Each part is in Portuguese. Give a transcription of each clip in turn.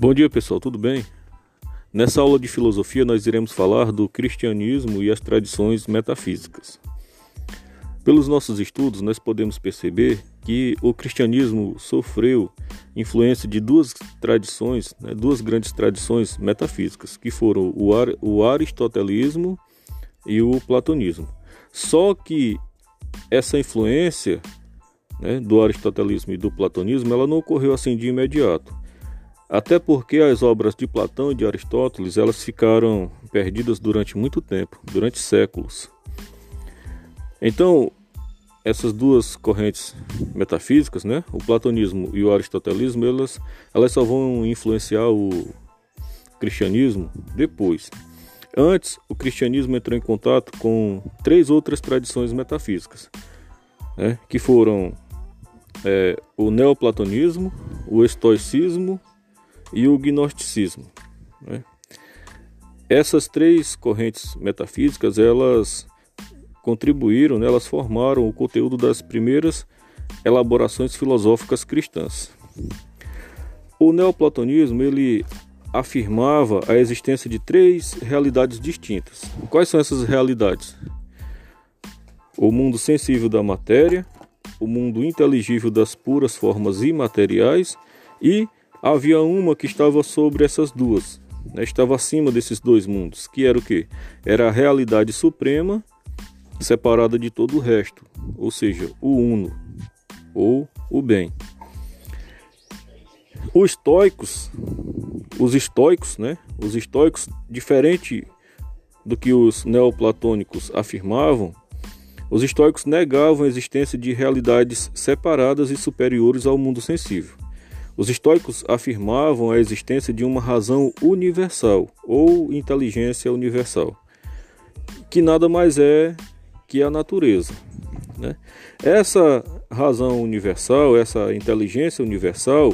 Bom dia pessoal, tudo bem? Nessa aula de filosofia nós iremos falar do cristianismo e as tradições metafísicas. Pelos nossos estudos nós podemos perceber que o cristianismo sofreu influência de duas tradições, né, duas grandes tradições metafísicas, que foram o, ar, o aristotelismo e o platonismo. Só que essa influência né, do aristotelismo e do platonismo ela não ocorreu assim de imediato. Até porque as obras de Platão e de Aristóteles elas ficaram perdidas durante muito tempo, durante séculos. Então, essas duas correntes metafísicas, né, o platonismo e o aristotelismo, elas, elas só vão influenciar o cristianismo depois. Antes, o cristianismo entrou em contato com três outras tradições metafísicas, né, que foram é, o neoplatonismo, o estoicismo e o gnosticismo. Né? Essas três correntes metafísicas elas contribuíram, né, elas formaram o conteúdo das primeiras elaborações filosóficas cristãs. O neoplatonismo ele afirmava a existência de três realidades distintas. Quais são essas realidades? O mundo sensível da matéria, o mundo inteligível das puras formas imateriais e havia uma que estava sobre essas duas, né? estava acima desses dois mundos, que era o que? Era a realidade suprema separada de todo o resto, ou seja, o uno ou o bem. Os estoicos, os estoicos, né? Os estoicos, diferente do que os neoplatônicos afirmavam, os estoicos negavam a existência de realidades separadas e superiores ao mundo sensível. Os estoicos afirmavam a existência de uma razão universal ou inteligência universal, que nada mais é que a natureza. Né? Essa razão universal, essa inteligência universal,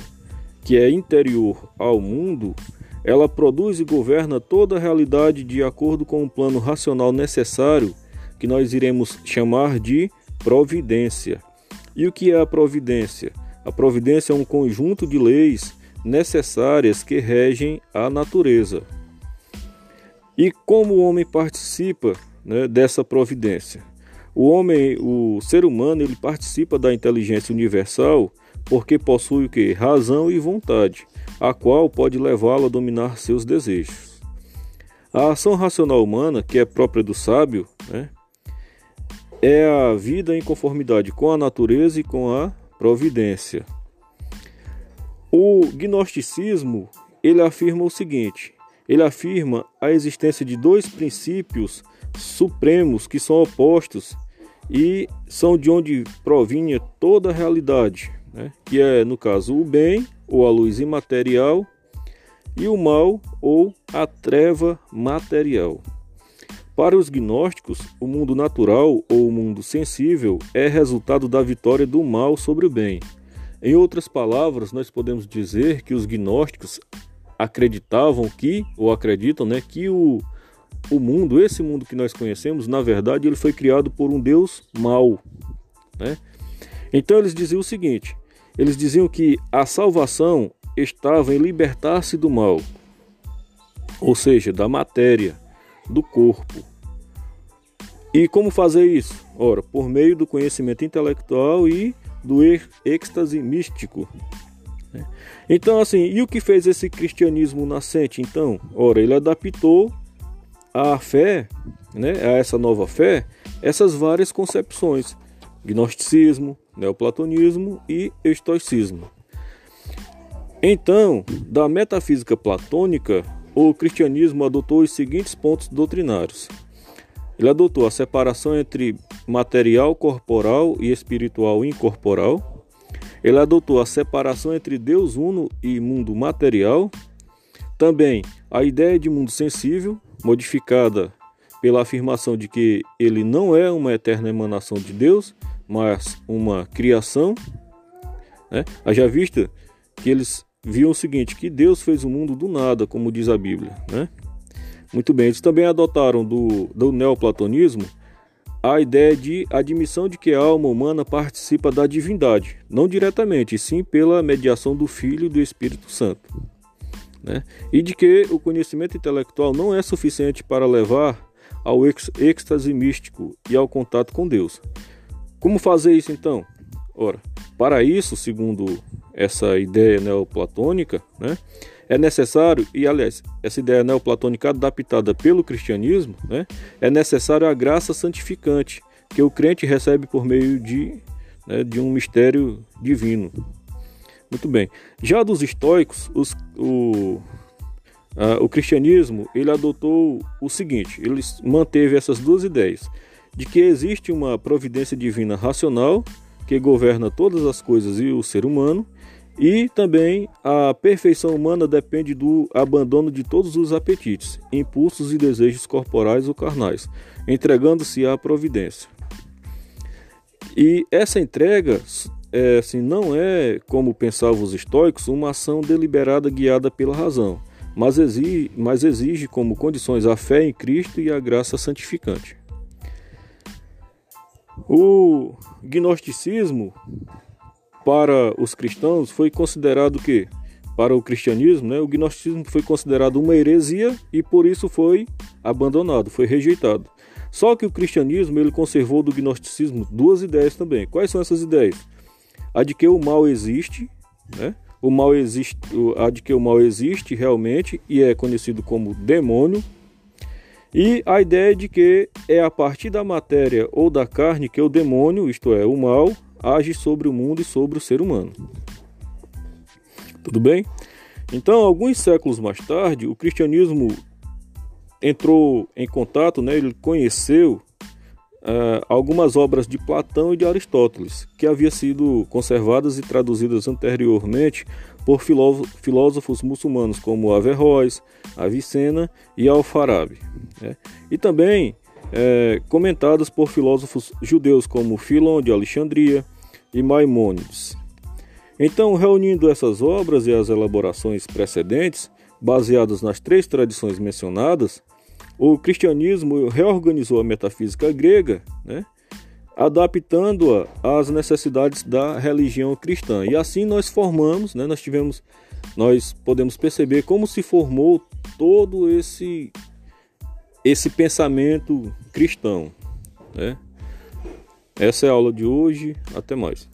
que é interior ao mundo, ela produz e governa toda a realidade de acordo com o um plano racional necessário, que nós iremos chamar de providência. E o que é a providência? A providência é um conjunto de leis necessárias que regem a natureza. E como o homem participa né, dessa providência? O homem, o ser humano, ele participa da inteligência universal porque possui o que? Razão e vontade, a qual pode levá-lo a dominar seus desejos. A ação racional humana, que é própria do sábio, né, é a vida em conformidade com a natureza e com a providência. O gnosticismo, ele afirma o seguinte: ele afirma a existência de dois princípios supremos que são opostos e são de onde provinha toda a realidade, né? que é, no caso, o bem ou a luz imaterial e o mal ou a treva material. Para os gnósticos, o mundo natural ou o mundo sensível é resultado da vitória do mal sobre o bem. Em outras palavras, nós podemos dizer que os gnósticos acreditavam que, ou acreditam, né, que o, o mundo, esse mundo que nós conhecemos, na verdade, ele foi criado por um Deus mau. Né? Então eles diziam o seguinte: eles diziam que a salvação estava em libertar-se do mal, ou seja, da matéria do corpo. E como fazer isso? Ora, por meio do conhecimento intelectual e do êxtase místico. Né? Então, assim, e o que fez esse cristianismo nascente? Então, ora, ele adaptou a fé, né, a essa nova fé, essas várias concepções: gnosticismo, neoplatonismo e estoicismo. Então, da metafísica platônica, o cristianismo adotou os seguintes pontos doutrinários. Ele adotou a separação entre material corporal e espiritual incorporal. Ele adotou a separação entre Deus uno e mundo material. Também a ideia de mundo sensível, modificada pela afirmação de que ele não é uma eterna emanação de Deus, mas uma criação. Né? Haja vista que eles viam o seguinte, que Deus fez o mundo do nada, como diz a Bíblia. Né? Muito bem, eles também adotaram do, do neoplatonismo a ideia de admissão de que a alma humana participa da divindade, não diretamente, sim pela mediação do Filho e do Espírito Santo. né? e de que o conhecimento intelectual não é suficiente para levar ao êxtase místico e ao contato com Deus. Como fazer isso então? Ora, para isso, segundo essa ideia neoplatônica, né, é necessário, e aliás, essa ideia neoplatônica adaptada pelo cristianismo, né, é necessário a graça santificante que o crente recebe por meio de, né, de um mistério divino. Muito bem. Já dos estoicos, os, o, a, o cristianismo ele adotou o seguinte: ele manteve essas duas ideias de que existe uma providência divina racional que governa todas as coisas e o ser humano, e também a perfeição humana depende do abandono de todos os apetites, impulsos e desejos corporais ou carnais, entregando-se à providência. E essa entrega é, assim, não é, como pensavam os estoicos, uma ação deliberada guiada pela razão, mas exige, mas exige como condições a fé em Cristo e a graça santificante. O gnosticismo para os cristãos foi considerado que para o cristianismo, né, o gnosticismo foi considerado uma heresia e por isso foi abandonado, foi rejeitado. Só que o cristianismo ele conservou do gnosticismo duas ideias também. Quais são essas ideias? A de que o mal existe, né? O mal existe, a de que o mal existe realmente e é conhecido como demônio, e a ideia de que é a partir da matéria ou da carne que o demônio, isto é, o mal, age sobre o mundo e sobre o ser humano. Tudo bem? Então, alguns séculos mais tarde, o cristianismo entrou em contato, né, ele conheceu uh, algumas obras de Platão e de Aristóteles, que haviam sido conservadas e traduzidas anteriormente por filósofos muçulmanos como Averroes, Avicena e Al-Farabi. Né? E também é, comentadas por filósofos judeus como Filon de Alexandria e Maimônides. Então, reunindo essas obras e as elaborações precedentes, baseadas nas três tradições mencionadas, o cristianismo reorganizou a metafísica grega, né, adaptando-a às necessidades da religião cristã. E assim nós formamos, né, nós tivemos, nós podemos perceber como se formou todo esse esse pensamento cristão. Né? Essa é a aula de hoje. Até mais.